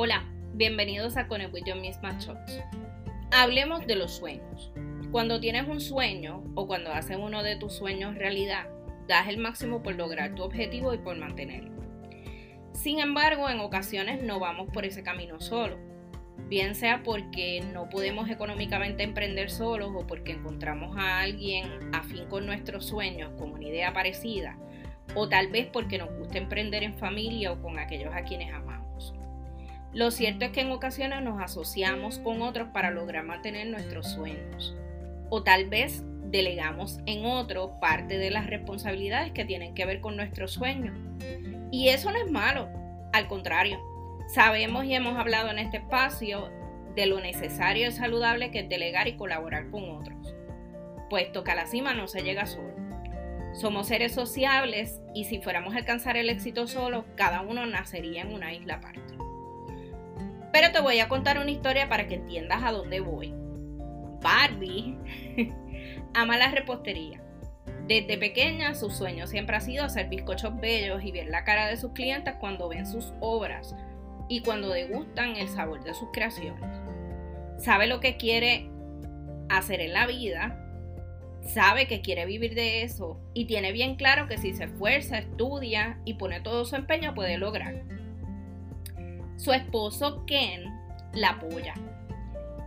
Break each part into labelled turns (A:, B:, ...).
A: Hola, bienvenidos a Con el Your Mismatch Shots. Hablemos de los sueños. Cuando tienes un sueño o cuando haces uno de tus sueños realidad, das el máximo por lograr tu objetivo y por mantenerlo. Sin embargo, en ocasiones no vamos por ese camino solo, bien sea porque no podemos económicamente emprender solos o porque encontramos a alguien afín con nuestros sueños con una idea parecida, o tal vez porque nos gusta emprender en familia o con aquellos a quienes amamos. Lo cierto es que en ocasiones nos asociamos con otros para lograr mantener nuestros sueños o tal vez delegamos en otro parte de las responsabilidades que tienen que ver con nuestro sueño. Y eso no es malo, al contrario, sabemos y hemos hablado en este espacio de lo necesario y saludable que es delegar y colaborar con otros, puesto que a la cima no se llega solo. Somos seres sociables y si fuéramos a alcanzar el éxito solo, cada uno nacería en una isla aparte. Pero te voy a contar una historia para que entiendas a dónde voy. Barbie ama la repostería. Desde pequeña su sueño siempre ha sido hacer bizcochos bellos y ver la cara de sus clientes cuando ven sus obras y cuando degustan el sabor de sus creaciones. Sabe lo que quiere hacer en la vida, sabe que quiere vivir de eso y tiene bien claro que si se esfuerza, estudia y pone todo su empeño puede lograr. Su esposo Ken la apoya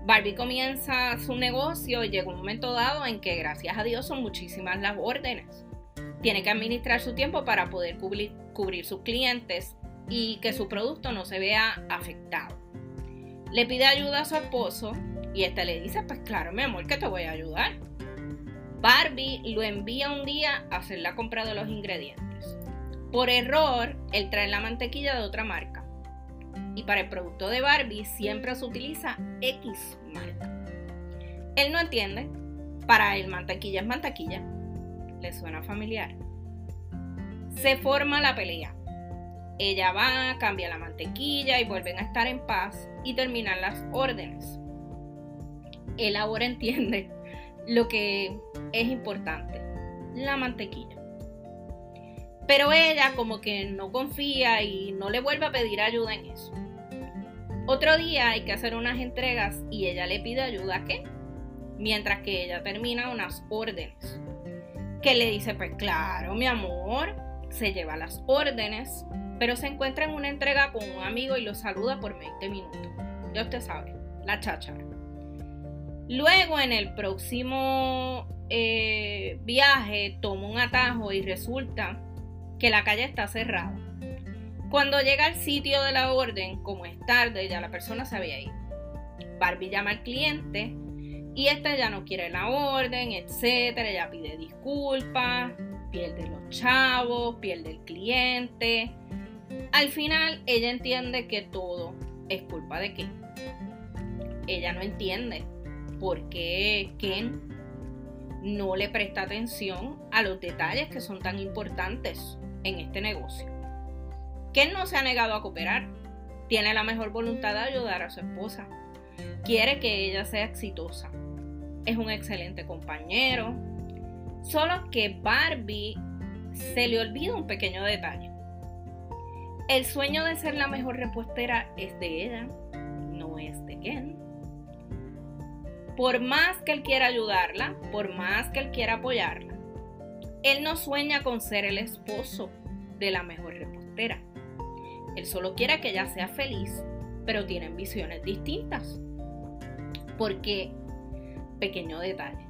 A: Barbie comienza su negocio y llega un momento dado en que gracias a Dios son muchísimas las órdenes. Tiene que administrar su tiempo para poder cubrir, sus clientes y que su producto no se vea afectado. Le pide ayuda a su esposo y este le dice, pues claro, mi amor, que te voy a ayudar. Barbie lo envía un día a hacer la compra de los ingredientes. Por error, él trae la mantequilla de otra marca y para el producto de Barbie siempre se utiliza X marca. Él no entiende, para él mantequilla es mantequilla. ¿Le suena familiar? Se forma la pelea. Ella va, cambia la mantequilla y vuelven a estar en paz y terminan las órdenes. Él ahora entiende lo que es importante, la mantequilla. Pero ella como que no confía y no le vuelve a pedir ayuda en eso. Otro día hay que hacer unas entregas y ella le pide ayuda a qué? Mientras que ella termina unas órdenes. Que le dice, pues claro, mi amor, se lleva las órdenes, pero se encuentra en una entrega con un amigo y lo saluda por 20 minutos. Ya usted sabe, la cháchara. Luego en el próximo eh, viaje toma un atajo y resulta que la calle está cerrada. Cuando llega al sitio de la orden, como es tarde, ya la persona se había ido. Barbie llama al cliente y este ya no quiere la orden, etcétera. Ella pide disculpas, pierde los chavos, pierde el cliente. Al final, ella entiende que todo es culpa de Ken. Ella no quiende por qué Ken no le presta atención a los detalles que son tan importantes en este negocio. Ken no se ha negado a cooperar. Tiene la mejor voluntad de ayudar a su esposa. Quiere que ella sea exitosa. Es un excelente compañero. Solo que Barbie se le olvida un pequeño detalle. El sueño de ser la mejor repostera es de ella, no es de Ken. Por más que él quiera ayudarla, por más que él quiera apoyarla, él no sueña con ser el esposo de la mejor repostera. Él solo quiere que ella sea feliz, pero tienen visiones distintas. Porque, pequeño detalle,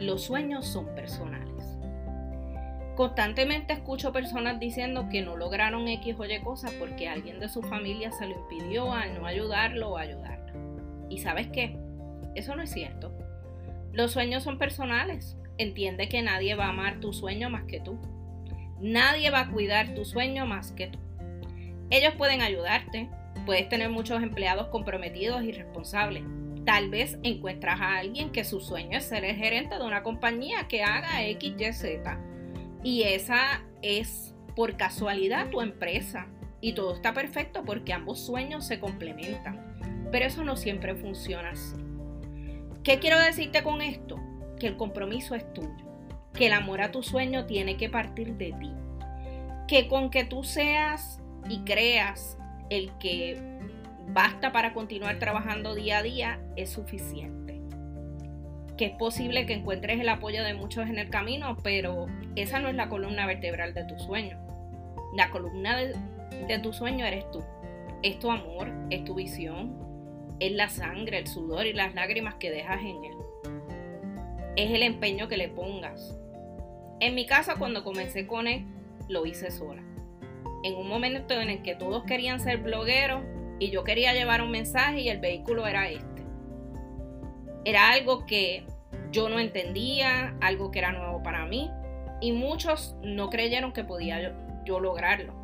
A: los sueños son personales. Constantemente escucho personas diciendo que no lograron X o Y cosas porque alguien de su familia se lo impidió al no ayudarlo o ayudarla. ¿Y sabes qué? Eso no es cierto. Los sueños son personales. Entiende que nadie va a amar tu sueño más que tú. Nadie va a cuidar tu sueño más que tú. Ellos pueden ayudarte, puedes tener muchos empleados comprometidos y responsables. Tal vez encuentras a alguien que su sueño es ser el gerente de una compañía que haga X, Y, Z. Y esa es por casualidad tu empresa. Y todo está perfecto porque ambos sueños se complementan. Pero eso no siempre funciona así. ¿Qué quiero decirte con esto? Que el compromiso es tuyo. Que el amor a tu sueño tiene que partir de ti. Que con que tú seas y creas el que basta para continuar trabajando día a día es suficiente. Que es posible que encuentres el apoyo de muchos en el camino, pero esa no es la columna vertebral de tu sueño. La columna de, tu sueño eres tú. Es tu amor, es tu visión, es la sangre, el sudor y las lágrimas que dejas en él. Es el empeño que le pongas. En mi casa cuando comencé con él, lo hice sola. En un momento en el que todos querían ser blogueros y yo quería llevar un mensaje y el vehículo era este. Era algo que yo no entendía, algo que era nuevo para mí y muchos no creyeron que podía yo, yo lograrlo.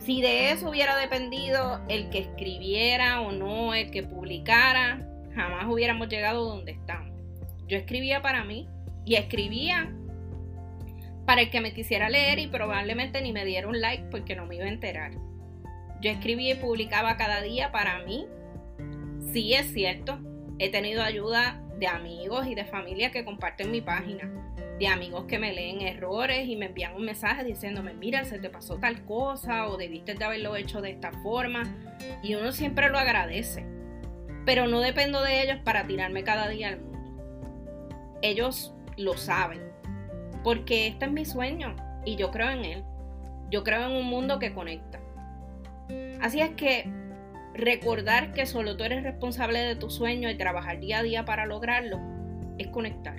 A: Si de eso hubiera dependido el que escribiera o no, el que publicara, jamás hubiéramos llegado donde estamos. Yo escribía para mí y escribía para el que me quisiera leer y probablemente ni me diera un like porque no me iba a enterar. Yo escribía y publicaba cada día para mí. Sí, es cierto, he tenido ayuda de amigos y de familia que comparten mi página, de amigos que me leen errores y me envían un mensaje diciéndome, mira, se te pasó tal cosa o debiste de haberlo hecho de esta forma. Y uno siempre lo agradece. Pero no dependo de ellos para tirarme cada día al mundo. Ellos lo saben porque este es mi sueño y yo creo en él. Yo creo en un mundo que conecta. Así es que recordar que solo tú eres responsable de tu sueño y trabajar día a día para lograrlo es conectar.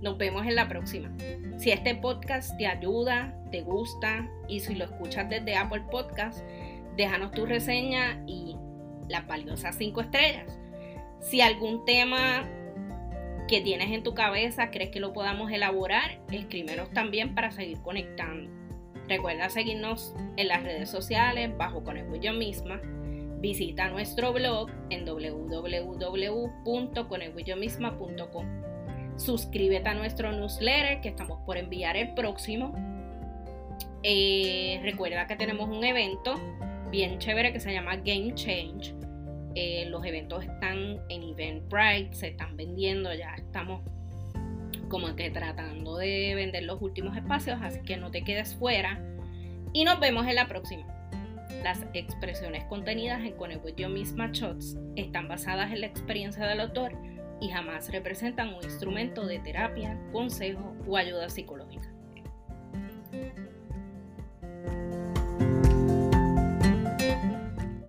A: Nos vemos en la próxima. Si este podcast te ayuda, te gusta y si lo escuchas desde Apple Podcast, déjanos tu reseña y las valiosas 5 estrellas. Si algún tema que tienes en tu cabeza, crees que lo podamos elaborar, escríbenos también para seguir conectando. Recuerda seguirnos en las redes sociales bajo Conecto Yo Misma. Visita nuestro blog en www.conectoyomisma.com. Suscríbete a nuestro newsletter que estamos por enviar el próximo. Eh, recuerda que tenemos un evento bien chévere que se llama Game Change eh, los eventos están en Eventbrite, se están vendiendo, ya estamos como que tratando de vender los últimos espacios, así que no te quedes fuera. Y nos vemos en la próxima. Las expresiones contenidas en Connect With Your Misma Shots están basadas en la experiencia del autor y jamás representan un instrumento de terapia, consejo o ayuda psicológica.